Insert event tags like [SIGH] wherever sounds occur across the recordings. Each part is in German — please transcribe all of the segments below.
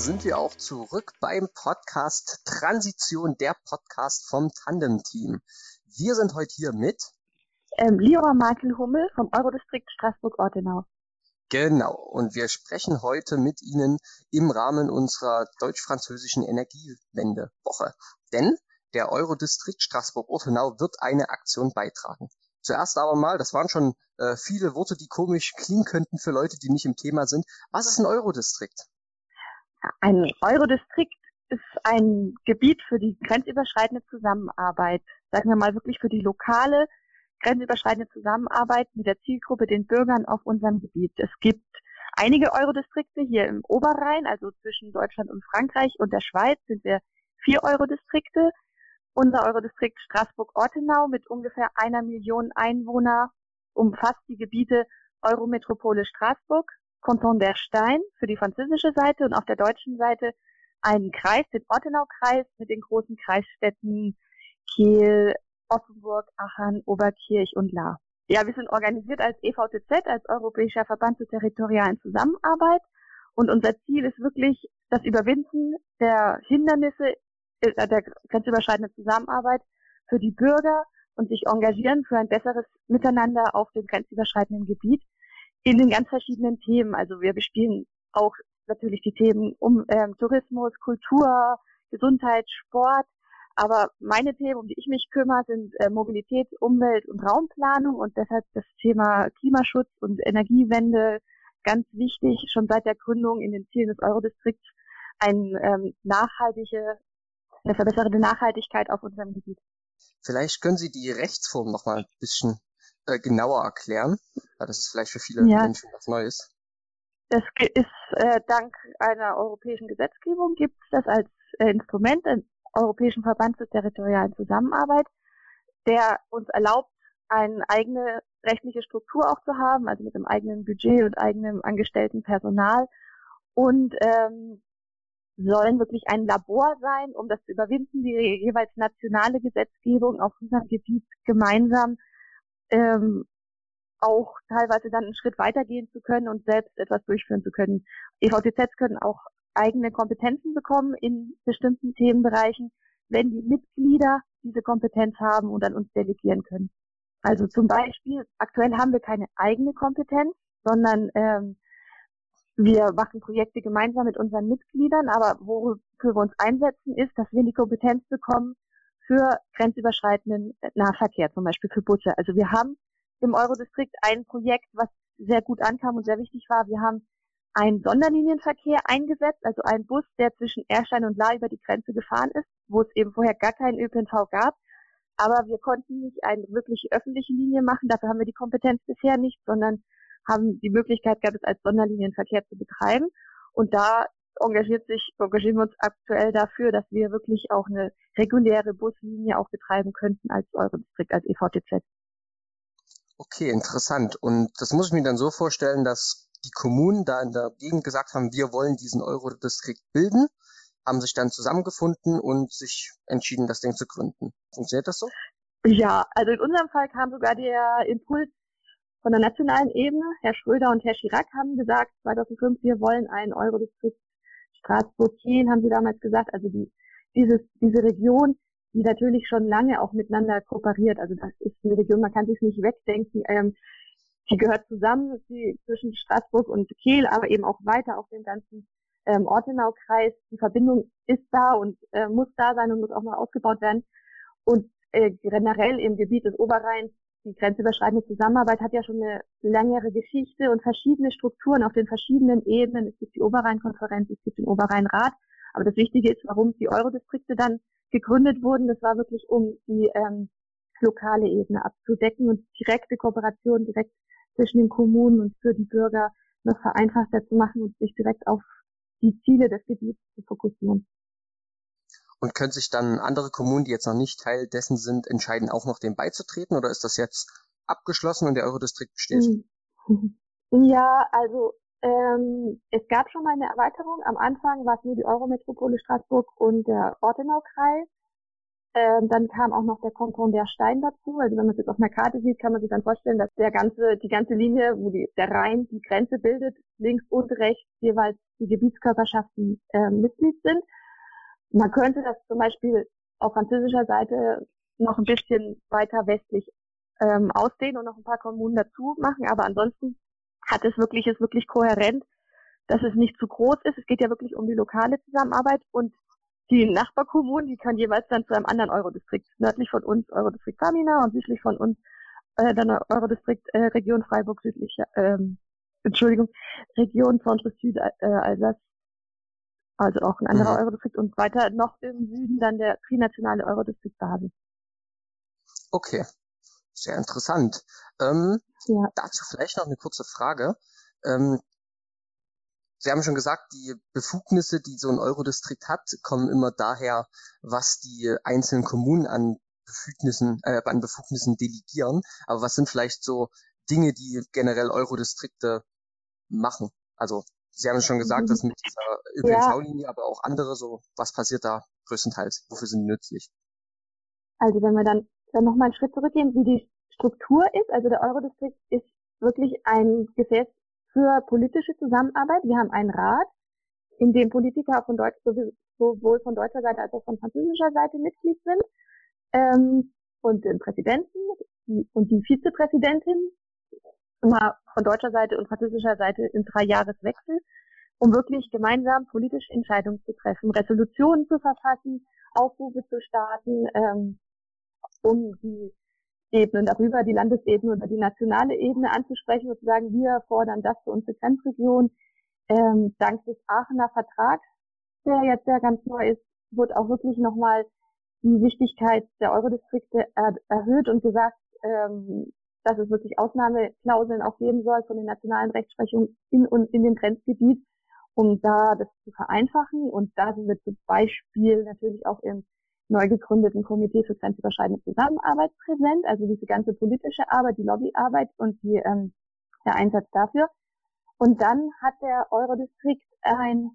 sind wir auch zurück beim Podcast Transition, der Podcast vom Tandem-Team. Wir sind heute hier mit ähm, Liora Markel-Hummel vom Eurodistrikt Straßburg-Ortenau. Genau, und wir sprechen heute mit Ihnen im Rahmen unserer deutsch-französischen Energiewendewoche. Denn der Eurodistrikt Straßburg-Ortenau wird eine Aktion beitragen. Zuerst aber mal, das waren schon äh, viele Worte, die komisch klingen könnten für Leute, die nicht im Thema sind. Was ist ein Eurodistrikt? Ein Eurodistrikt ist ein Gebiet für die grenzüberschreitende Zusammenarbeit. Sagen wir mal wirklich für die lokale grenzüberschreitende Zusammenarbeit mit der Zielgruppe, den Bürgern auf unserem Gebiet. Es gibt einige Eurodistrikte hier im Oberrhein, also zwischen Deutschland und Frankreich und der Schweiz sind wir vier Eurodistrikte. Unser Eurodistrikt Straßburg-Ortenau mit ungefähr einer Million Einwohner umfasst die Gebiete Eurometropole Straßburg, Canton der Stein für die französische Seite und auf der deutschen Seite einen Kreis, den Ortenau-Kreis mit den großen Kreisstädten Kiel, Offenburg, Aachen, Oberkirch und La. Ja, wir sind organisiert als EVTZ, als Europäischer Verband zur territorialen Zusammenarbeit. Und unser Ziel ist wirklich das Überwinden der Hindernisse äh, der grenzüberschreitenden Zusammenarbeit für die Bürger und sich engagieren für ein besseres Miteinander auf dem grenzüberschreitenden Gebiet in den ganz verschiedenen Themen. Also wir bespielen auch natürlich die Themen um ähm, Tourismus, Kultur, Gesundheit, Sport. Aber meine Themen, um die ich mich kümmere, sind äh, Mobilität, Umwelt und Raumplanung und deshalb das Thema Klimaschutz und Energiewende ganz wichtig, schon seit der Gründung in den Zielen des Eurodistrikts eine ähm, nachhaltige, eine verbesserte Nachhaltigkeit auf unserem Gebiet. Vielleicht können Sie die Rechtsform noch mal ein bisschen äh, genauer erklären. Das ist vielleicht für viele ja. Menschen was Neues. Das ist äh, dank einer europäischen Gesetzgebung gibt es das als äh, Instrument, den Europäischen Verband zur territorialen Zusammenarbeit, der uns erlaubt, eine eigene rechtliche Struktur auch zu haben, also mit einem eigenen Budget und eigenem angestellten Personal und ähm, sollen wirklich ein Labor sein, um das zu überwinden, die jeweils nationale Gesetzgebung auf unserem Gebiet gemeinsam ähm, auch teilweise dann einen Schritt weitergehen zu können und selbst etwas durchführen zu können. EVTZs können auch eigene Kompetenzen bekommen in bestimmten Themenbereichen, wenn die Mitglieder diese Kompetenz haben und an uns delegieren können. Also zum Beispiel, aktuell haben wir keine eigene Kompetenz, sondern ähm, wir machen Projekte gemeinsam mit unseren Mitgliedern, aber wofür wir uns einsetzen, ist, dass wir die Kompetenz bekommen für grenzüberschreitenden Nahverkehr, zum Beispiel für Busse. Also wir haben im Eurodistrikt ein Projekt, was sehr gut ankam und sehr wichtig war. Wir haben einen Sonderlinienverkehr eingesetzt, also einen Bus, der zwischen Erstein und La über die Grenze gefahren ist, wo es eben vorher gar keinen ÖPNV gab. Aber wir konnten nicht eine wirklich öffentliche Linie machen, dafür haben wir die Kompetenz bisher nicht, sondern haben die Möglichkeit gehabt, es als Sonderlinienverkehr zu betreiben. Und da engagiert sich, engagieren wir uns aktuell dafür, dass wir wirklich auch eine reguläre Buslinie auch betreiben könnten als Eurodistrikt, als EVTZ. Okay, interessant. Und das muss ich mir dann so vorstellen, dass die Kommunen da in der Gegend gesagt haben, wir wollen diesen Eurodistrikt bilden, haben sich dann zusammengefunden und sich entschieden, das Ding zu gründen. Funktioniert das so? Ja, also in unserem Fall kam sogar der Impuls von der nationalen Ebene. Herr Schröder und Herr Chirac haben gesagt, 2005, wir wollen einen Eurodistrikt Straßburg-Kiel, haben sie damals gesagt. Also die, dieses, diese Region die natürlich schon lange auch miteinander kooperiert. Also das ist eine Region, man kann sich nicht wegdenken. Ähm, die gehört zusammen die, zwischen Straßburg und Kiel, aber eben auch weiter auf dem ganzen ähm, Ortenau-Kreis. Die Verbindung ist da und äh, muss da sein und muss auch mal ausgebaut werden. Und äh, generell im Gebiet des Oberrheins, die grenzüberschreitende Zusammenarbeit hat ja schon eine längere Geschichte und verschiedene Strukturen auf den verschiedenen Ebenen. Es gibt die Oberrheinkonferenz, es gibt den Oberrheinrat. Aber das Wichtige ist, warum die Eurodistrikte dann gegründet wurden, das war wirklich, um die ähm, lokale Ebene abzudecken und direkte Kooperation direkt zwischen den Kommunen und für die Bürger noch vereinfachter zu machen und sich direkt auf die Ziele des Gebiets zu fokussieren. Und können sich dann andere Kommunen, die jetzt noch nicht Teil dessen sind, entscheiden, auch noch dem beizutreten oder ist das jetzt abgeschlossen und der Eurodistrikt steht? Ja, also ähm, es gab schon mal eine Erweiterung. Am Anfang war es nur die Eurometropole Straßburg und der Ortenau-Kreis. Ähm, dann kam auch noch der Kanton der Stein dazu. Also wenn man es jetzt auf einer Karte sieht, kann man sich dann vorstellen, dass der ganze, die ganze Linie, wo die, der Rhein die Grenze bildet, links und rechts jeweils die Gebietskörperschaften äh, Mitglied sind. Man könnte das zum Beispiel auf französischer Seite noch ein bisschen weiter westlich ähm, ausdehnen und noch ein paar Kommunen dazu machen, aber ansonsten hat es wirklich, ist wirklich kohärent, dass es nicht zu groß ist. Es geht ja wirklich um die lokale Zusammenarbeit und die Nachbarkommunen, die kann jeweils dann zu einem anderen Eurodistrikt, nördlich von uns Eurodistrikt Famina und südlich von uns äh, dann Eurodistrikt äh, Region Freiburg südlich, ähm, Entschuldigung, Region Centre Süd äh, Alsace, also auch ein anderer mhm. Eurodistrikt und weiter noch im Süden dann der trinationale Eurodistrikt Basel. Okay, sehr interessant. Ähm, ja. Dazu vielleicht noch eine kurze Frage. Ähm, Sie haben schon gesagt, die Befugnisse, die so ein Eurodistrikt hat, kommen immer daher, was die einzelnen Kommunen an Befugnissen, äh, an Befugnissen delegieren. Aber was sind vielleicht so Dinge, die generell Eurodistrikte machen? Also Sie haben schon gesagt, mhm. dass mit dieser ÖPNV-Linie, aber auch andere, so was passiert da größtenteils? Wofür sind die nützlich? Also wenn wir dann, dann nochmal einen Schritt zurückgehen, wie die Struktur ist, also der Eurodistrikt ist wirklich ein Gefäß für politische Zusammenarbeit. Wir haben einen Rat, in dem Politiker von Deutsch, sowohl von deutscher Seite als auch von französischer Seite Mitglied sind. Ähm, und den Präsidenten und die Vizepräsidentin immer von deutscher Seite und französischer Seite in drei Jahreswechsel, um wirklich gemeinsam politische Entscheidungen zu treffen, Resolutionen zu verfassen, Aufrufe zu starten, ähm, um die Ebenen darüber, die Landesebene oder die nationale Ebene anzusprechen und zu sagen, wir fordern das für unsere Grenzregion. Ähm, dank des Aachener Vertrags, der jetzt ja ganz neu ist, wird auch wirklich nochmal die Wichtigkeit der Eurodistrikte er erhöht und gesagt, ähm, dass es wirklich Ausnahmeklauseln auch geben soll von den nationalen Rechtsprechungen in und in dem Grenzgebiet, um da das zu vereinfachen. Und da sind wir zum Beispiel natürlich auch im neu gegründeten Komitee für grenzüberschreitende Zusammenarbeit präsent, also diese ganze politische Arbeit, die Lobbyarbeit und die, ähm, der Einsatz dafür. Und dann hat der Eurodistrikt ein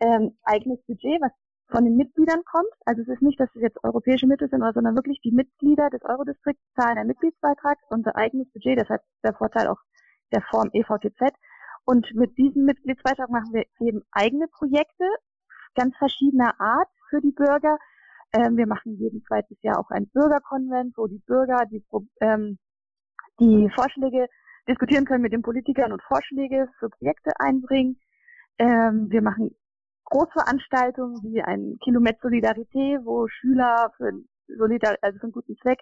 ähm, eigenes Budget, was von den Mitgliedern kommt. Also es ist nicht, dass es jetzt europäische Mittel sind, sondern wirklich die Mitglieder des Eurodistrikts zahlen einen Mitgliedsbeitrag, unser eigenes Budget, deshalb der Vorteil auch der Form EVTZ. Und mit diesem Mitgliedsbeitrag machen wir eben eigene Projekte ganz verschiedener Art für die Bürger, ähm, wir machen jeden zweites Jahr auch ein Bürgerkonvent, wo die Bürger die, ähm, die Vorschläge diskutieren können mit den Politikern und Vorschläge für Projekte einbringen. Ähm, wir machen Großveranstaltungen wie ein Kilometer Solidarität, wo Schüler für, Solidar also für einen guten Zweck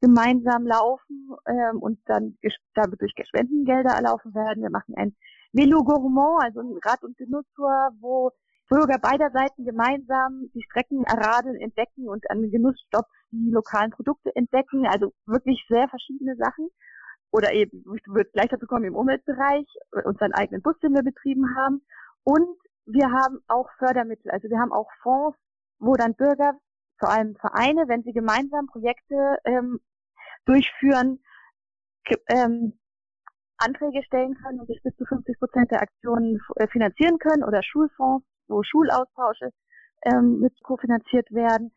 gemeinsam laufen ähm, und dann dadurch Spendengelder erlaufen werden. Wir machen ein Velo Gourmand, also ein Rad- und Genusstor, wo Bürger beider Seiten gemeinsam die Strecken erradeln, entdecken und an Genussstopp die lokalen Produkte entdecken. Also wirklich sehr verschiedene Sachen. Oder eben, ich würde gleich dazu kommen, im Umweltbereich, unseren eigenen Bus, den wir betrieben haben. Und wir haben auch Fördermittel. Also wir haben auch Fonds, wo dann Bürger, vor allem Vereine, wenn sie gemeinsam Projekte ähm, durchführen, ähm, Anträge stellen können und sich bis zu 50 Prozent der Aktionen äh, finanzieren können oder Schulfonds wo Schulaustausche ähm, mit kofinanziert werden.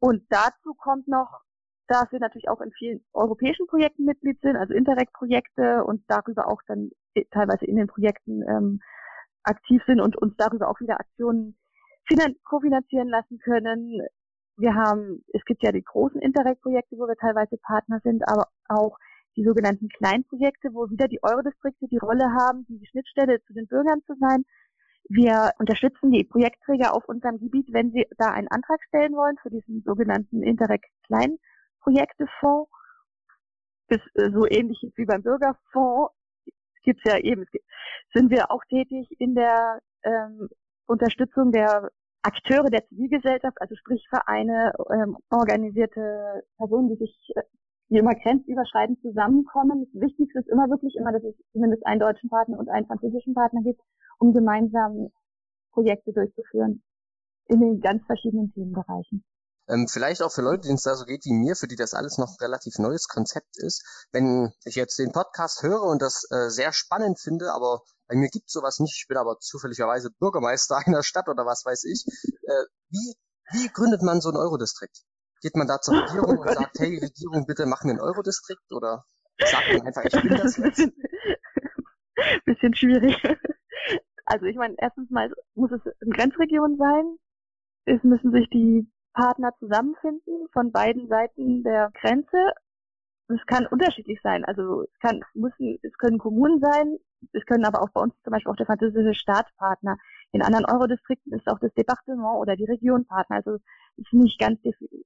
Und dazu kommt noch, dass wir natürlich auch in vielen europäischen Projekten Mitglied sind, also Interreg-Projekte und darüber auch dann teilweise in den Projekten ähm, aktiv sind und uns darüber auch wieder Aktionen kofinanzieren lassen können. Wir haben, es gibt ja die großen Interreg-Projekte, wo wir teilweise Partner sind, aber auch die sogenannten Kleinprojekte, wo wieder die Eurodistrikte die Rolle haben, die Schnittstelle zu den Bürgern zu sein wir unterstützen die Projektträger auf unserem Gebiet, wenn sie da einen Antrag stellen wollen für diesen sogenannten Interreg Kleinprojektefonds. Das äh, so ähnlich wie beim Bürgerfonds gibt's ja eben, gibt, sind wir auch tätig in der ähm, Unterstützung der Akteure der Zivilgesellschaft, also sprich Vereine, ähm, organisierte Personen, die sich äh, die immer grenzüberschreitend zusammenkommen. Das Wichtigste ist immer wirklich immer, dass es zumindest einen deutschen Partner und einen französischen Partner gibt, um gemeinsam Projekte durchzuführen in den ganz verschiedenen Themenbereichen. Ähm, vielleicht auch für Leute, denen es da so geht wie mir, für die das alles noch relativ neues Konzept ist. Wenn ich jetzt den Podcast höre und das äh, sehr spannend finde, aber bei mir gibt sowas nicht, ich bin aber zufälligerweise Bürgermeister [LAUGHS] einer Stadt oder was weiß ich, äh, wie, wie gründet man so ein Eurodistrikt? Geht man da zur Regierung oh und sagt, hey Regierung, bitte mach mir einen Eurodistrikt oder sagt man einfach, ich bin das jetzt? [LAUGHS] Bisschen schwierig. Also ich meine, erstens mal muss es eine Grenzregion sein. Es müssen sich die Partner zusammenfinden von beiden Seiten der Grenze. Es kann unterschiedlich sein. Also es kann, müssen, es können Kommunen sein, es können aber auch bei uns zum Beispiel auch der französische Staatspartner. In anderen Eurodistrikten ist auch das Departement oder die Region Partner. Also es ist nicht ganz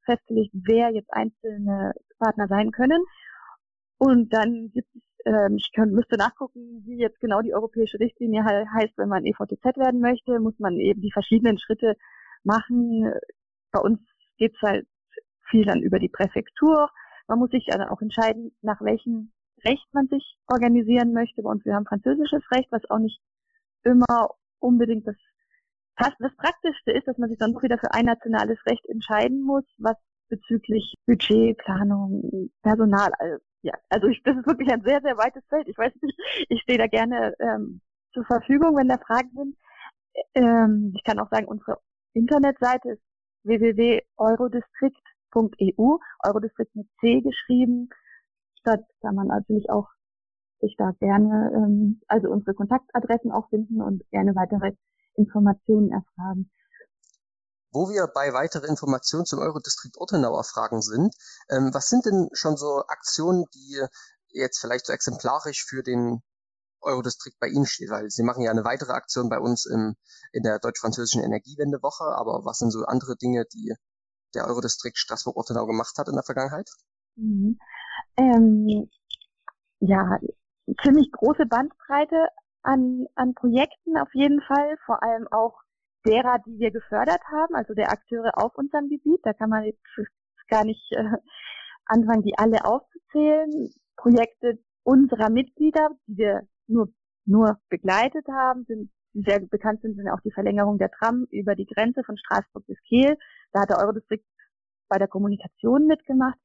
festgelegt, wer jetzt einzelne Partner sein können. Und dann gibt es, ähm, ich kann, müsste nachgucken, wie jetzt genau die europäische Richtlinie heißt, wenn man EVTZ werden möchte, muss man eben die verschiedenen Schritte machen. Bei uns geht es halt viel dann über die Präfektur. Man muss sich dann auch entscheiden, nach welchem Recht man sich organisieren möchte. Uns, wir haben französisches Recht, was auch nicht immer unbedingt das das Praktischste ist, dass man sich dann doch wieder für ein nationales Recht entscheiden muss, was bezüglich Budget, Planung, Personal, also, ja, also ich, das ist wirklich ein sehr, sehr weites Feld. Ich weiß nicht, [LAUGHS] ich stehe da gerne ähm, zur Verfügung, wenn da Fragen sind. Ähm, ich kann auch sagen, unsere Internetseite ist www.eurodistrikt.eu, Eurodistrikt mit C geschrieben. Dort kann man natürlich auch sich da gerne, ähm, also unsere Kontaktadressen auch finden und gerne weitere Informationen erfragen. Wo wir bei weiteren Informationen zum Eurodistrikt Ortenauer Fragen sind, ähm, was sind denn schon so Aktionen, die jetzt vielleicht so exemplarisch für den Eurodistrikt bei Ihnen steht, weil Sie machen ja eine weitere Aktion bei uns im, in der deutsch-französischen Energiewendewoche, aber was sind so andere Dinge, die der Eurodistrikt Straßburg-Ortenau gemacht hat in der Vergangenheit? Mhm. Ähm, ja, ziemlich große Bandbreite an, an Projekten auf jeden Fall, vor allem auch derer, die wir gefördert haben, also der Akteure auf unserem Gebiet. Da kann man jetzt gar nicht äh, anfangen, die alle aufzuzählen. Projekte unserer Mitglieder, die wir nur, nur begleitet haben, sind, sehr bekannt sind, sind auch die Verlängerung der Tram über die Grenze von Straßburg bis Kehl. Da hat der Eurodistrikt bei der Kommunikation mitgemacht.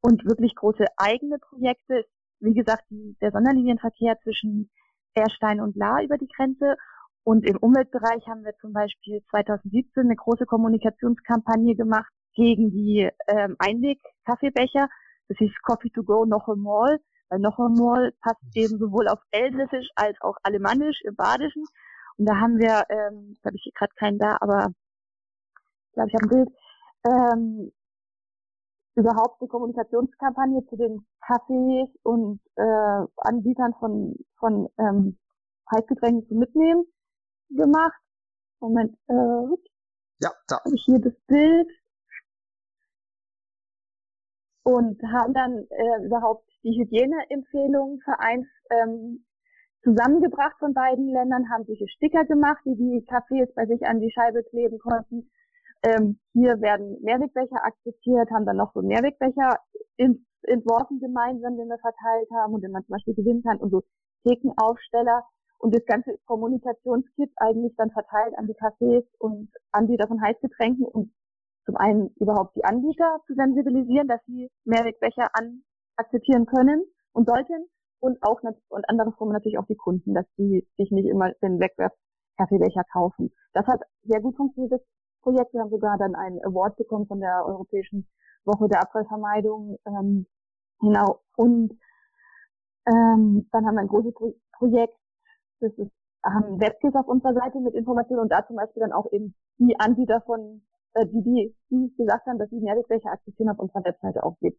Und wirklich große eigene Projekte, wie gesagt, die, der Sonderlinienverkehr zwischen Erstein und La über die Grenze. Und im Umweltbereich haben wir zum Beispiel 2017 eine große Kommunikationskampagne gemacht gegen die ähm, Einweg-Kaffeebecher. Das hieß Coffee to go noch einmal. Weil noch einmal passt eben sowohl auf Elsässisch als auch Alemannisch im Badischen. Und da haben wir, ähm, jetzt habe ich hier gerade keinen da, aber ich glaube, ich habe ein Bild, ähm, überhaupt eine Kommunikationskampagne zu den Cafés und äh, Anbietern von, von ähm, Heißgetränken zu mitnehmen gemacht. Moment, äh, ja, da. Habe ich hier das Bild. Und haben dann äh, überhaupt die Hygieneempfehlungen vereins ähm, zusammengebracht von beiden Ländern, haben solche Sticker gemacht, die die Cafés bei sich an die Scheibe kleben konnten. Ähm, hier werden Mehrwegbecher akzeptiert, haben dann noch so Mehrwegbecher entworfen gemeinsam, den wir verteilt haben und den man zum Beispiel gewinnen kann und so Thekenaufsteller. Und das ganze Kommunikationskit eigentlich dann verteilt an die Cafés und Anbieter von Heißgetränken und zum einen überhaupt die Anbieter zu sensibilisieren, dass sie Mehrwegbecher an akzeptieren können und sollten und auch und andersrum natürlich auch die Kunden, dass die sich nicht immer den Wegwerf-Kaffeebecher kaufen. Das hat sehr gut funktioniert. Projekt. Wir haben sogar dann einen Award bekommen von der Europäischen Woche der Abfallvermeidung. Ähm, genau. Und ähm, dann haben wir ein großes Pro Projekt, das ist, haben Webkits auf unserer Seite mit Informationen und da zum Beispiel dann auch eben die Anbieter von, äh, die, die, die gesagt haben, dass sie Mehrwegwäsche akzeptieren auf unserer Webseite auch gibt,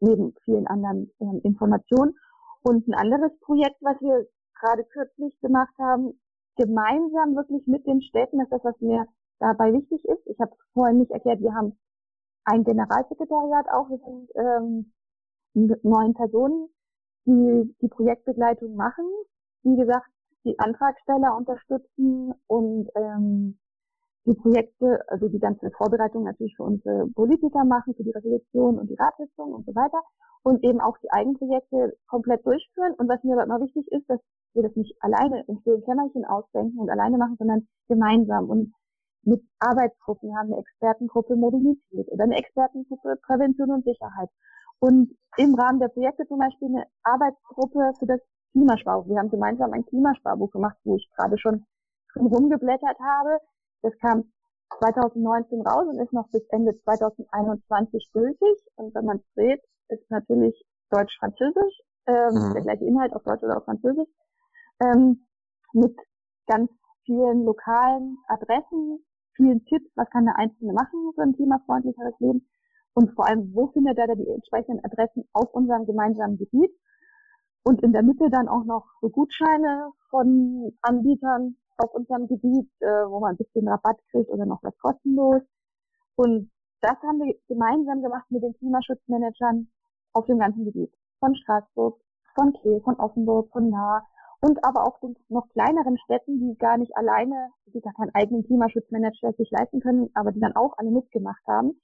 neben vielen anderen ähm, Informationen. Und ein anderes Projekt, was wir gerade kürzlich gemacht haben, gemeinsam wirklich mit den Städten, das ist das, was mir dabei wichtig ist. Ich habe vorhin nicht erklärt, wir haben ein Generalsekretariat auch, wir sind ähm, neun Personen, die die Projektbegleitung machen. Wie gesagt, die Antragsteller unterstützen und ähm, die Projekte, also die ganze Vorbereitung natürlich für unsere Politiker machen, für die Resolution und die Ratssitzung und so weiter und eben auch die Eigenprojekte komplett durchführen. Und was mir aber immer wichtig ist, dass wir das nicht alleine im stillen Kämmerchen ausdenken und alleine machen, sondern gemeinsam. Und mit Arbeitsgruppen. Wir haben eine Expertengruppe Mobilität oder eine Expertengruppe Prävention und Sicherheit. Und im Rahmen der Projekte zum Beispiel eine Arbeitsgruppe für das Klimasparbuch. Wir haben gemeinsam ein Klimasparbuch gemacht, wo ich gerade schon rumgeblättert habe. Das kam 2019 raus und ist noch bis Ende 2021 gültig. Und wenn man es dreht, ist natürlich Deutsch-Französisch, ähm, mhm. der gleiche Inhalt auf Deutsch oder auf Französisch, ähm, mit ganz vielen lokalen Adressen, vielen Tipps, was kann der Einzelne machen für ein klimafreundlicheres Leben und vor allem, wo findet er da die entsprechenden Adressen auf unserem gemeinsamen Gebiet und in der Mitte dann auch noch so Gutscheine von Anbietern auf unserem Gebiet, äh, wo man ein bisschen Rabatt kriegt oder noch was kostenlos. Und das haben wir gemeinsam gemacht mit den Klimaschutzmanagern auf dem ganzen Gebiet. Von Straßburg, von Kehl, von Offenburg, von Nahe und aber auch den noch kleineren Städten, die gar nicht alleine, die gar keinen eigenen Klimaschutzmanager sich leisten können, aber die dann auch alle mitgemacht haben.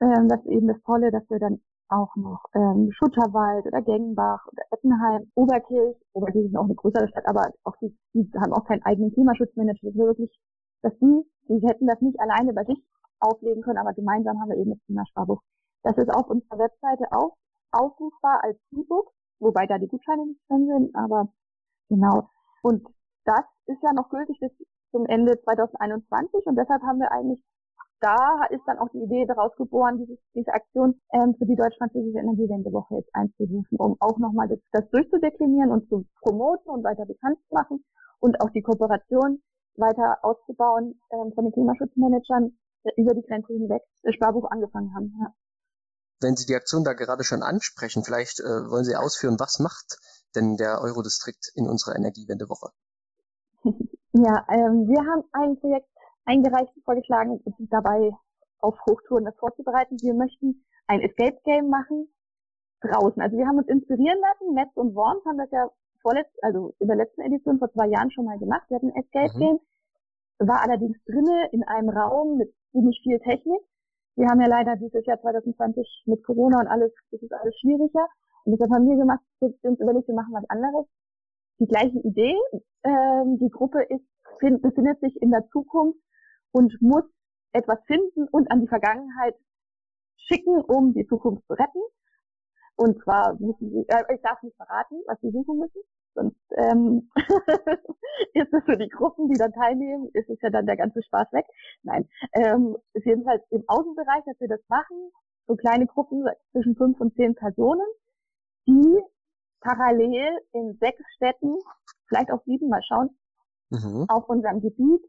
Ähm, das ist eben das Tolle, dass wir dann auch noch ähm, Schutterwald oder Gengenbach oder Ettenheim, Oberkirch, Oberkirch ist auch eine größere Stadt, aber auch die, die haben auch keinen eigenen Klimaschutzmanager. Das ist wirklich, dass die, die hätten das nicht alleine bei sich auflegen können, aber gemeinsam haben wir eben das Klimasparbuch. Das ist auf unserer Webseite auch aufrufbar als E-Book, wobei da die Gutscheine nicht drin sind, aber genau. Und das ist ja noch gültig bis zum Ende 2021 und deshalb haben wir eigentlich da ist dann auch die Idee daraus geboren, dieses, diese Aktion ähm, für die deutsch-französische Energiewendewoche jetzt einzurufen, um auch nochmal das, das durchzudeklinieren und zu promoten und weiter bekannt zu machen und auch die Kooperation weiter auszubauen ähm, von den Klimaschutzmanagern äh, über die Grenze hinweg das Sparbuch angefangen haben. Ja. Wenn Sie die Aktion da gerade schon ansprechen, vielleicht äh, wollen Sie ausführen, was macht denn der Eurodistrikt in unserer Energiewendewoche? [LAUGHS] ja, ähm, wir haben ein Projekt eingereicht, vorgeschlagen und dabei auf Hochtouren das vorzubereiten. Wir möchten ein Escape Game machen draußen. Also wir haben uns inspirieren lassen. Netz und Worms haben das ja vorletzt, also in der letzten Edition vor zwei Jahren schon mal gemacht. Wir hatten ein Escape mhm. Game, war allerdings drinne in einem Raum mit ziemlich viel Technik. Wir haben ja leider dieses Jahr 2020 mit Corona und alles, das ist alles schwieriger. Und deshalb haben wir gemacht, wir uns überlegt, wir machen was anderes. Die gleiche Idee. Ähm, die Gruppe ist, befindet sich in der Zukunft und muss etwas finden und an die Vergangenheit schicken, um die Zukunft zu retten. Und zwar müssen sie, äh, ich darf nicht verraten, was sie suchen müssen, sonst ähm, [LAUGHS] ist es für die Gruppen, die dann teilnehmen, ist es ja dann der ganze Spaß weg. Nein, ähm, ist jedenfalls im Außenbereich, dass wir das machen, so kleine Gruppen zwischen fünf und zehn Personen, die parallel in sechs Städten, vielleicht auch sieben, mal schauen, mhm. auf unserem Gebiet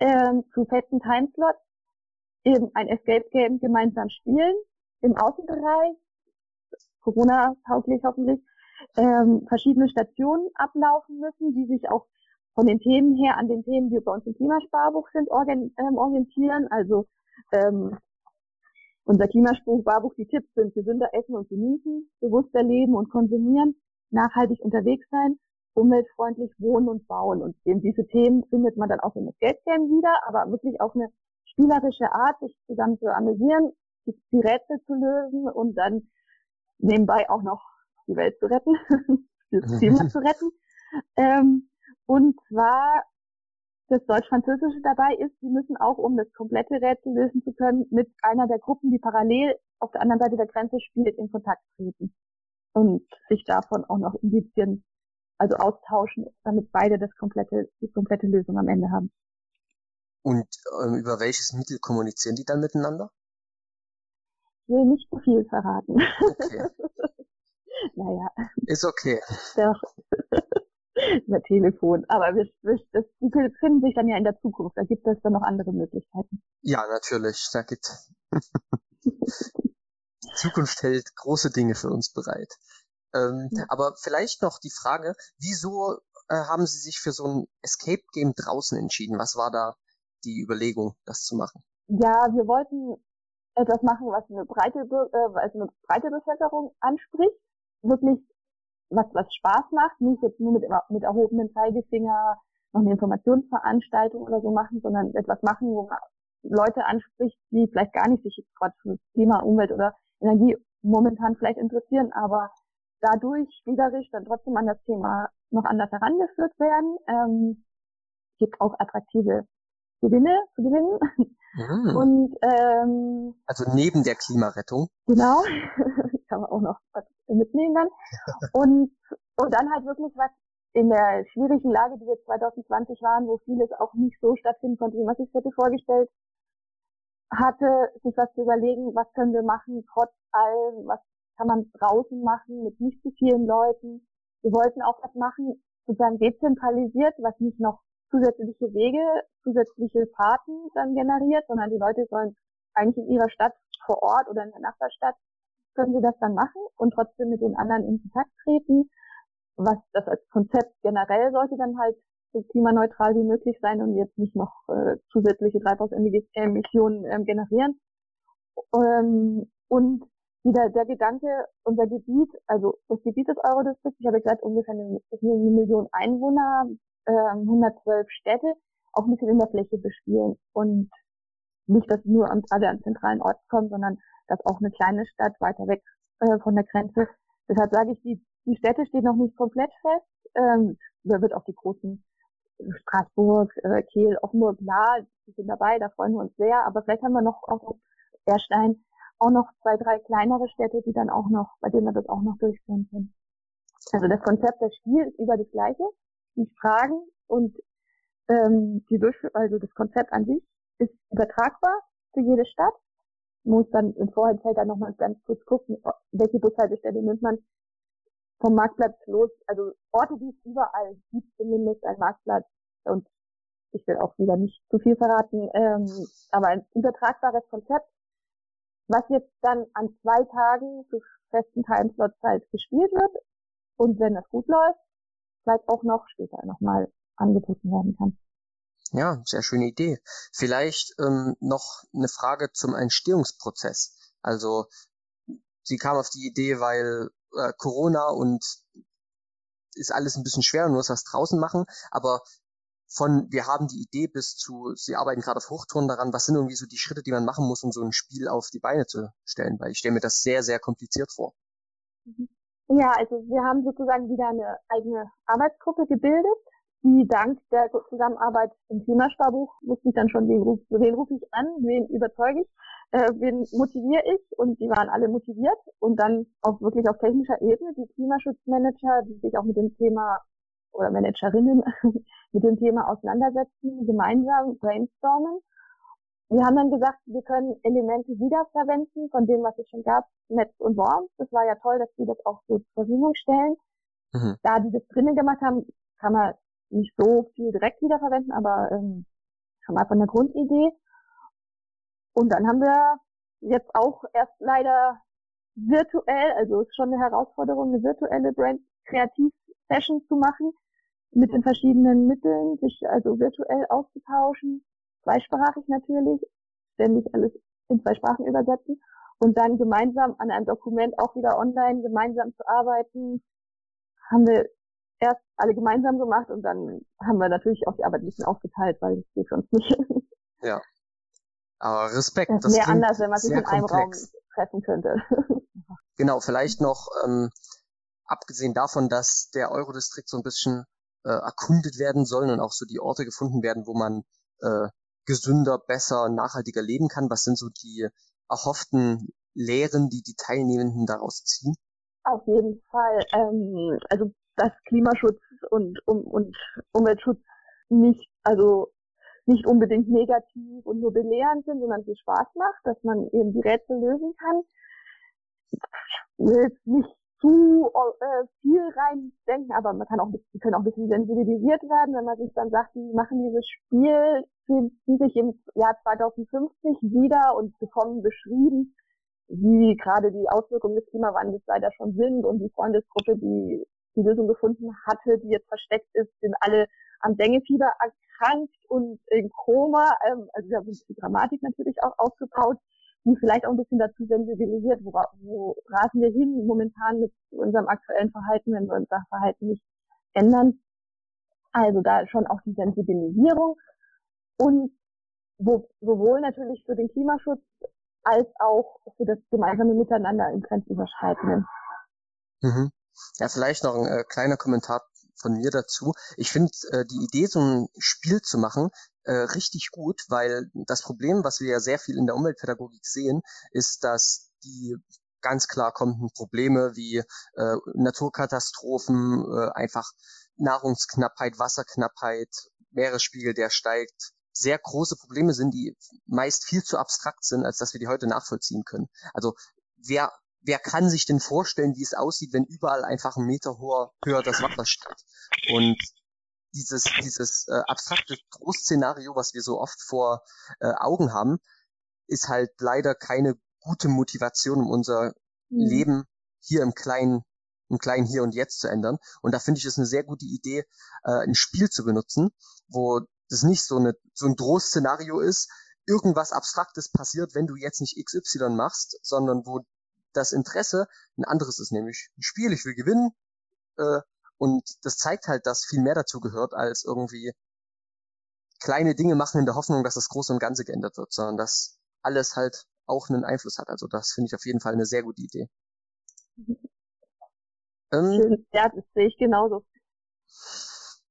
ähm, zu festen Timeslots eben ein Escape Game gemeinsam spielen im Außenbereich, Corona-tauglich hoffentlich, ähm, verschiedene Stationen ablaufen müssen, die sich auch von den Themen her an den Themen, die bei uns im Klimasparbuch sind, organ, ähm, orientieren. Also ähm, unser Klimasparbuch, die Tipps sind gesünder essen und genießen, bewusster leben und konsumieren, nachhaltig unterwegs sein umweltfreundlich wohnen und bauen. Und eben diese Themen findet man dann auch in Escape Game wieder, aber wirklich auf eine spielerische Art, sich zusammen zu amüsieren, die, die Rätsel zu lösen und dann nebenbei auch noch die Welt zu retten, [LAUGHS] das Klima [LAUGHS] zu retten. Ähm, und zwar das Deutsch-Französische dabei ist, sie müssen auch, um das komplette Rätsel lösen zu können, mit einer der Gruppen, die parallel auf der anderen Seite der Grenze spielt, in Kontakt treten und sich davon auch noch Indizien also austauschen, damit beide das komplette, die komplette Lösung am Ende haben. Und ähm, über welches Mittel kommunizieren die dann miteinander? Ich will nicht zu viel verraten. Okay. [LAUGHS] naja. Ist okay. Doch. [LAUGHS] Über Telefon. Aber wir, wir, das, die befinden sich dann ja in der Zukunft. Da gibt es dann noch andere Möglichkeiten. Ja, natürlich. Da gibt die [LAUGHS] Zukunft hält große Dinge für uns bereit. Ähm, ja. Aber vielleicht noch die Frage, wieso äh, haben Sie sich für so ein Escape Game draußen entschieden? Was war da die Überlegung, das zu machen? Ja, wir wollten etwas machen, was eine breite, äh, also eine breite Bevölkerung anspricht. Wirklich was, was Spaß macht, nicht jetzt nur mit, mit erhobenem Zeigefinger noch eine Informationsveranstaltung oder so machen, sondern etwas machen, wo man Leute anspricht, die vielleicht gar nicht sich gerade für Klima, Umwelt oder Energie momentan vielleicht interessieren, aber dadurch spielerisch dann trotzdem an das Thema noch anders herangeführt werden. Ähm, gibt auch attraktive Gewinne zu gewinnen. Mhm. Und ähm, also neben der Klimarettung. Genau, [LAUGHS] kann man auch noch was mitnehmen dann. Und und dann halt wirklich was in der schwierigen Lage, die wir 2020 waren, wo vieles auch nicht so stattfinden konnte, wie man sich hätte vorgestellt hatte, sich was zu überlegen, was können wir machen, trotz allem, was kann man draußen machen, mit nicht zu vielen Leuten. Wir wollten auch was machen, sozusagen dezentralisiert, was nicht noch zusätzliche Wege, zusätzliche Fahrten dann generiert, sondern die Leute sollen eigentlich in ihrer Stadt vor Ort oder in der Nachbarstadt können sie das dann machen und trotzdem mit den anderen in Kontakt treten. Was das als Konzept generell sollte dann halt so klimaneutral wie möglich sein und jetzt nicht noch äh, zusätzliche Treibhausemissionen ähm, generieren. Ähm, und wieder der Gedanke, unser Gebiet, also das Gebiet des Eurodistrikts, ich habe gesagt, ungefähr eine, eine Million Einwohner, äh, 112 Städte, auch ein bisschen in der Fläche bespielen. Und nicht, dass nur an, alle an zentralen Orten kommen, sondern dass auch eine kleine Stadt weiter weg äh, von der Grenze. Deshalb sage ich, die, die Städte stehen noch nicht komplett fest. Ähm, da wird auch die großen Straßburg, äh, Kiel, Offenburg, klar, die sind dabei, da freuen wir uns sehr. Aber vielleicht haben wir noch auch Erstein auch noch zwei, drei kleinere Städte, die dann auch noch, bei denen wir das auch noch durchführen können. Also das Konzept des Spiels ist über das Gleiche. Die Fragen und ähm, die Durchführung, also das Konzept an sich ist übertragbar für jede Stadt. Muss dann im Vorhinein dann nochmal ganz kurz gucken, welche Bushaltestelle nimmt man vom Marktplatz los. Also Orte, die es überall gibt, zumindest ein Marktplatz. Und ich will auch wieder nicht zu viel verraten, ähm, aber ein übertragbares Konzept, was jetzt dann an zwei Tagen zu festen Timeslots halt gespielt wird und wenn das gut läuft, vielleicht auch noch später nochmal angeboten werden kann. Ja, sehr schöne Idee. Vielleicht ähm, noch eine Frage zum Entstehungsprozess. Also sie kam auf die Idee, weil äh, Corona und ist alles ein bisschen schwer und muss das draußen machen, aber von wir haben die Idee bis zu, sie arbeiten gerade auf Hochtouren daran, was sind irgendwie so die Schritte, die man machen muss, um so ein Spiel auf die Beine zu stellen, weil ich stelle mir das sehr, sehr kompliziert vor. Mhm. Ja, also wir haben sozusagen wieder eine eigene Arbeitsgruppe gebildet, die dank der Zusammenarbeit im Klimasparbuch wusste ich dann schon, wen, ruf, wen rufe ich an, wen überzeuge ich, äh, wen motiviere ich und die waren alle motiviert und dann auch wirklich auf technischer Ebene die Klimaschutzmanager, die sich auch mit dem Thema oder Managerinnen mit dem Thema auseinandersetzen, gemeinsam brainstormen. Wir haben dann gesagt, wir können Elemente wiederverwenden von dem, was es schon gab, Netz und Worms. Das war ja toll, dass die das auch so zur Verfügung stellen. Mhm. Da die das drinnen gemacht haben, kann man nicht so viel direkt wiederverwenden, aber ähm, schon mal von der Grundidee. Und dann haben wir jetzt auch erst leider virtuell, also ist schon eine Herausforderung, eine virtuelle Brand Kreativ Session zu machen, mit den verschiedenen Mitteln, sich also virtuell auszutauschen, zweisprachig natürlich, ständig alles in zwei Sprachen übersetzen und dann gemeinsam an einem Dokument auch wieder online gemeinsam zu arbeiten, haben wir erst alle gemeinsam gemacht und dann haben wir natürlich auch die Arbeit ein bisschen aufgeteilt, weil das geht sonst nicht. [LAUGHS] Ja. Aber Respekt. Das, das wäre anders, wenn man sich in einem Raum treffen könnte. Genau, vielleicht noch ähm, abgesehen davon, dass der Eurodistrikt so ein bisschen äh, erkundet werden soll und auch so die Orte gefunden werden, wo man äh, gesünder, besser, nachhaltiger leben kann. Was sind so die erhofften Lehren, die die Teilnehmenden daraus ziehen? Auf jeden Fall. Ähm, also dass Klimaschutz und, um, und Umweltschutz nicht, also nicht unbedingt negativ und nur belehrend sind, sondern viel Spaß macht, dass man eben die Rätsel lösen kann. Ich will jetzt nicht zu äh, viel reindenken, aber man kann auch, die können auch ein bisschen sensibilisiert werden, wenn man sich dann sagt, die machen dieses Spiel, finden sich im Jahr 2050 wieder und bekommen beschrieben, wie gerade die Auswirkungen des Klimawandels leider schon sind und die Freundesgruppe, die die Lösung gefunden hatte, die jetzt versteckt ist, sind alle am Dengefieber erkrankt und in Koma. Ähm, also da sind die Dramatik natürlich auch aufgebaut, die vielleicht auch ein bisschen dazu sensibilisiert, wo, wo rasen wir hin momentan mit unserem aktuellen Verhalten, wenn wir unser Verhalten nicht ändern. Also da schon auch die Sensibilisierung und wo, sowohl natürlich für den Klimaschutz als auch für das gemeinsame Miteinander im Grenzüberschreitenden. Mhm. Ja, vielleicht noch ein äh, kleiner Kommentar von mir dazu. Ich finde äh, die Idee, so ein Spiel zu machen, äh, richtig gut, weil das Problem, was wir ja sehr viel in der Umweltpädagogik sehen, ist, dass die ganz klar kommenden Probleme wie äh, Naturkatastrophen, äh, einfach Nahrungsknappheit, Wasserknappheit, Meeresspiegel, der steigt, sehr große Probleme sind, die meist viel zu abstrakt sind, als dass wir die heute nachvollziehen können. Also wer, wer kann sich denn vorstellen, wie es aussieht, wenn überall einfach ein Meter hoher, höher das Wasser steht? Und dieses, dieses äh, abstrakte Trostszenario, was wir so oft vor äh, Augen haben, ist halt leider keine gute Motivation, um unser mhm. Leben hier im kleinen, im kleinen Hier und Jetzt zu ändern. Und da finde ich es eine sehr gute Idee, äh, ein Spiel zu benutzen, wo das nicht so, eine, so ein Drohszenario ist, irgendwas Abstraktes passiert, wenn du jetzt nicht XY machst, sondern wo das Interesse ein anderes ist, nämlich ein Spiel, ich will gewinnen. Äh, und das zeigt halt, dass viel mehr dazu gehört, als irgendwie kleine Dinge machen in der Hoffnung, dass das Große und Ganze geändert wird, sondern dass alles halt auch einen Einfluss hat. Also das finde ich auf jeden Fall eine sehr gute Idee. Ähm, ja, das sehe ich genauso.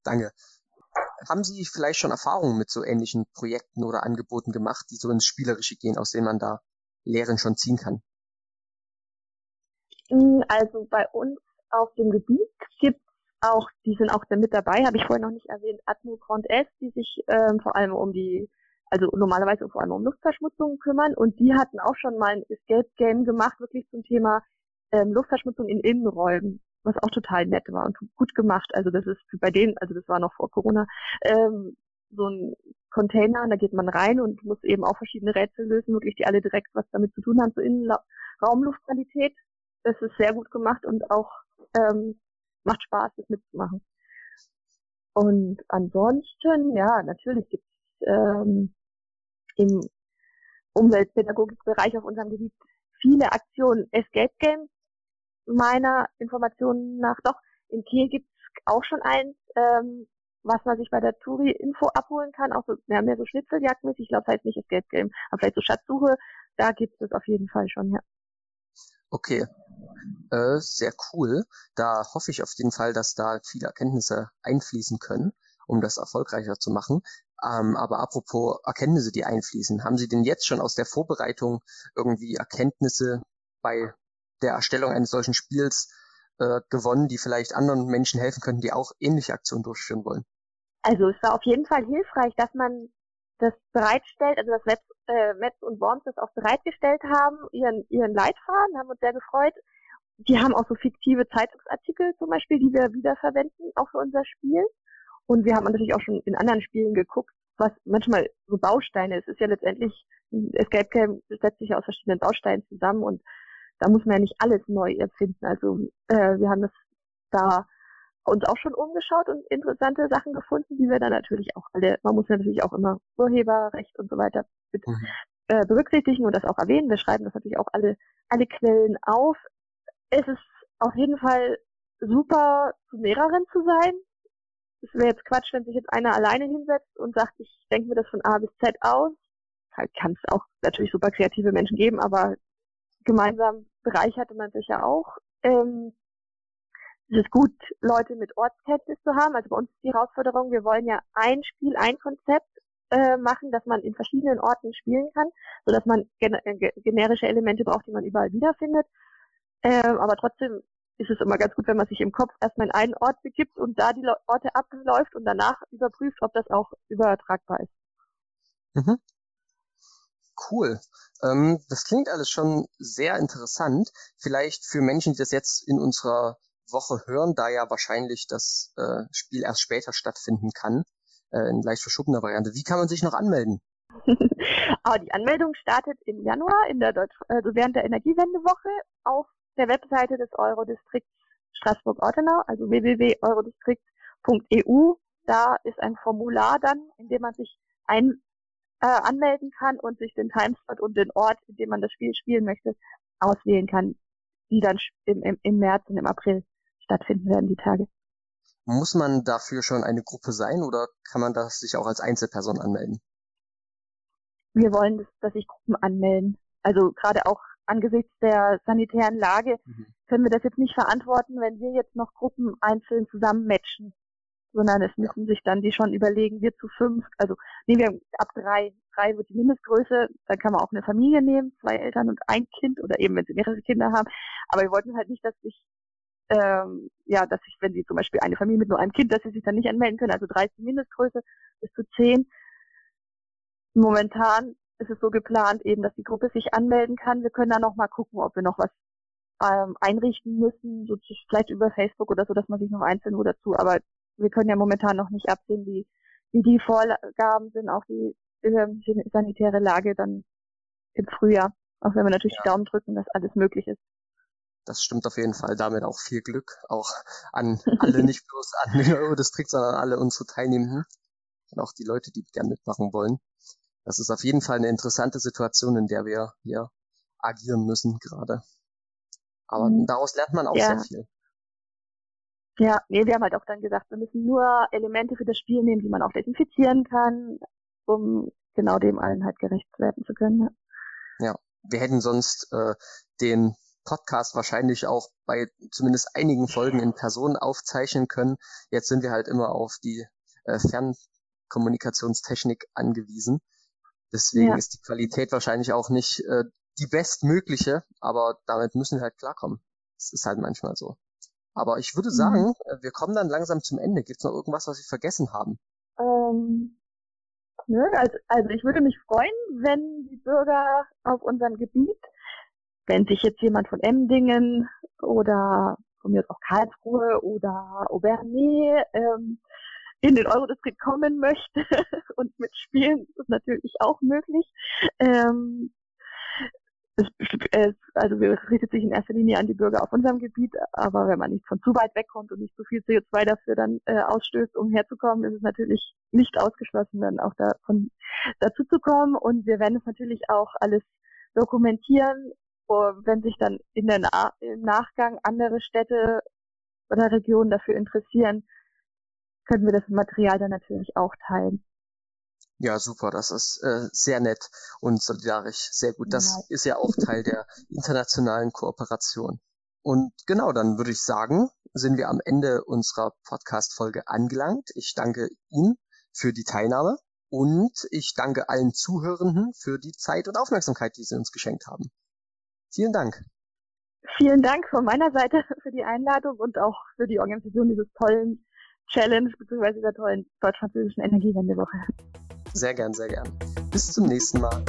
Danke. Haben Sie vielleicht schon Erfahrungen mit so ähnlichen Projekten oder Angeboten gemacht, die so ins Spielerische gehen, aus denen man da Lehren schon ziehen kann? Hm, also bei uns auf dem Gebiet gibt auch, die sind auch mit dabei, habe ich vorhin noch nicht erwähnt, Atmo Grand S, die sich ähm, vor allem um die, also normalerweise vor allem um Luftverschmutzung kümmern und die hatten auch schon mal ein Escape Game gemacht, wirklich zum Thema ähm, Luftverschmutzung in Innenräumen was auch total nett war und gut gemacht. Also das ist bei denen, also das war noch vor Corona, ähm, so ein Container, da geht man rein und muss eben auch verschiedene Rätsel lösen, wirklich die alle direkt was damit zu tun haben, zur Innenraumluftqualität. Das ist sehr gut gemacht und auch ähm, macht Spaß, das mitzumachen. Und ansonsten, ja, natürlich gibt es ähm, im Umweltpädagogikbereich auf unserem Gebiet viele Aktionen. Escape Games meiner Information nach doch. In Kiel gibt es auch schon eins, ähm, was man sich bei der Touri-Info abholen kann. Auch so, ja so Schnitzeljagdmäßig, ich glaube, es heißt nicht Escape Game, aber vielleicht so Schatzsuche, da gibt es auf jeden Fall schon, ja. Okay, äh, sehr cool. Da hoffe ich auf jeden Fall, dass da viele Erkenntnisse einfließen können, um das erfolgreicher zu machen. Ähm, aber apropos Erkenntnisse, die einfließen, haben Sie denn jetzt schon aus der Vorbereitung irgendwie Erkenntnisse bei der Erstellung eines solchen Spiels äh, gewonnen, die vielleicht anderen Menschen helfen könnten, die auch ähnliche Aktionen durchführen wollen? Also es war auf jeden Fall hilfreich, dass man das bereitstellt, also dass Metz, äh, Metz und Worms das auch bereitgestellt haben, ihren, ihren Leitfaden, haben uns sehr gefreut. Die haben auch so fiktive Zeitungsartikel zum Beispiel, die wir wiederverwenden, auch für unser Spiel. Und wir haben natürlich auch schon in anderen Spielen geguckt, was manchmal so Bausteine ist. Es ist ja letztendlich, Escape Game setzt sich aus verschiedenen Bausteinen zusammen und da muss man ja nicht alles neu erfinden. Also äh, wir haben das da uns auch schon umgeschaut und interessante Sachen gefunden, die wir dann natürlich auch alle, man muss natürlich auch immer Urheberrecht und so weiter mit, mhm. äh, berücksichtigen und das auch erwähnen. Wir schreiben das natürlich auch alle, alle Quellen auf. Es ist auf jeden Fall super, zu mehreren zu sein. Es wäre jetzt Quatsch, wenn sich jetzt einer alleine hinsetzt und sagt, ich denke mir das von A bis Z aus. Halt kann es auch natürlich super kreative Menschen geben, aber gemeinsam bereicherte man sich ja auch. Ähm, es ist gut, Leute mit Ortskenntnis zu haben. Also bei uns ist die Herausforderung, wir wollen ja ein Spiel, ein Konzept äh, machen, dass man in verschiedenen Orten spielen kann, so man gen äh, generische Elemente braucht, die man überall wiederfindet. Äh, aber trotzdem ist es immer ganz gut, wenn man sich im Kopf erstmal in einen Ort begibt und da die Orte abläuft und danach überprüft, ob das auch übertragbar ist. Mhm. Cool. Ähm, das klingt alles schon sehr interessant. Vielleicht für Menschen, die das jetzt in unserer Woche hören, da ja wahrscheinlich das äh, Spiel erst später stattfinden kann, äh, in leicht verschobener Variante. Wie kann man sich noch anmelden? Aber [LAUGHS] die Anmeldung startet im Januar in der Deutsch also während der Energiewendewoche auf der Webseite des Eurodistrikts Straßburg-Ortenau, also www.eurodistrikt.eu. Da ist ein Formular dann, in dem man sich ein, äh, anmelden kann und sich den Timeslot und den Ort, in dem man das Spiel spielen möchte, auswählen kann, die dann im, im, im März und im April stattfinden werden, die Tage. Muss man dafür schon eine Gruppe sein oder kann man das sich auch als Einzelperson anmelden? Wir wollen, dass, dass sich Gruppen anmelden. Also gerade auch angesichts der sanitären Lage mhm. können wir das jetzt nicht verantworten, wenn wir jetzt noch Gruppen einzeln zusammen matchen sondern es müssen sich dann die schon überlegen, wir zu fünf, also nehmen wir ab drei, drei wird die Mindestgröße, dann kann man auch eine Familie nehmen, zwei Eltern und ein Kind oder eben wenn sie mehrere Kinder haben. Aber wir wollten halt nicht, dass sich ähm, ja, dass sich, wenn sie zum Beispiel eine Familie mit nur einem Kind, dass sie sich dann nicht anmelden können, also 30 Mindestgröße bis zu 10. Momentan ist es so geplant, eben, dass die Gruppe sich anmelden kann. Wir können dann noch mal gucken, ob wir noch was ähm, einrichten müssen, so vielleicht über Facebook oder so, dass man sich noch einzeln nur dazu. Aber wir können ja momentan noch nicht absehen, wie, wie die Vorgaben sind, auch die äh, sanitäre Lage dann im Frühjahr. Auch wenn wir natürlich ja. die Daumen drücken, dass alles möglich ist. Das stimmt auf jeden Fall. Damit auch viel Glück. Auch an alle, nicht bloß an den Eurodistrikt, sondern alle unsere Teilnehmenden. Und auch die Leute, die gern mitmachen wollen. Das ist auf jeden Fall eine interessante Situation, in der wir hier agieren müssen gerade. Aber mhm. daraus lernt man auch ja. sehr viel. Ja, nee, wir haben halt auch dann gesagt, wir müssen nur Elemente für das Spiel nehmen, die man auch desinfizieren kann, um genau dem allen halt gerecht werden zu können. Ja, ja wir hätten sonst äh, den Podcast wahrscheinlich auch bei zumindest einigen Folgen in Person aufzeichnen können. Jetzt sind wir halt immer auf die äh, Fernkommunikationstechnik angewiesen. Deswegen ja. ist die Qualität wahrscheinlich auch nicht äh, die bestmögliche, aber damit müssen wir halt klarkommen. Es ist halt manchmal so. Aber ich würde sagen, mhm. Wir kommen dann langsam zum Ende. Gibt es noch irgendwas, was wir vergessen haben? Ähm, nö, also, also ich würde mich freuen, wenn die Bürger auf unserem Gebiet, wenn sich jetzt jemand von Emdingen oder von mir auch Karlsruhe oder Aubernais ähm, in den Eurodistrikt kommen möchte [LAUGHS] und mitspielen, ist natürlich auch möglich. Ähm, es, es, also wir richtet sich in erster Linie an die Bürger auf unserem Gebiet, aber wenn man nicht von zu weit wegkommt und nicht so viel CO2 dafür dann äh, ausstößt, um herzukommen, ist es natürlich nicht ausgeschlossen, dann auch davon dazu zu kommen. Und wir werden es natürlich auch alles dokumentieren, wenn sich dann in der Na im Nachgang andere Städte oder Regionen dafür interessieren, können wir das Material dann natürlich auch teilen. Ja, super, das ist äh, sehr nett und solidarisch, sehr gut. Das ja. ist ja auch Teil der internationalen Kooperation. Und genau, dann würde ich sagen, sind wir am Ende unserer Podcast-Folge angelangt. Ich danke Ihnen für die Teilnahme und ich danke allen Zuhörenden für die Zeit und Aufmerksamkeit, die Sie uns geschenkt haben. Vielen Dank. Vielen Dank von meiner Seite für die Einladung und auch für die Organisation dieses tollen Challenge bzw. dieser tollen deutsch-französischen Energiewendewoche. Sehr gern, sehr gern. Bis zum nächsten Mal.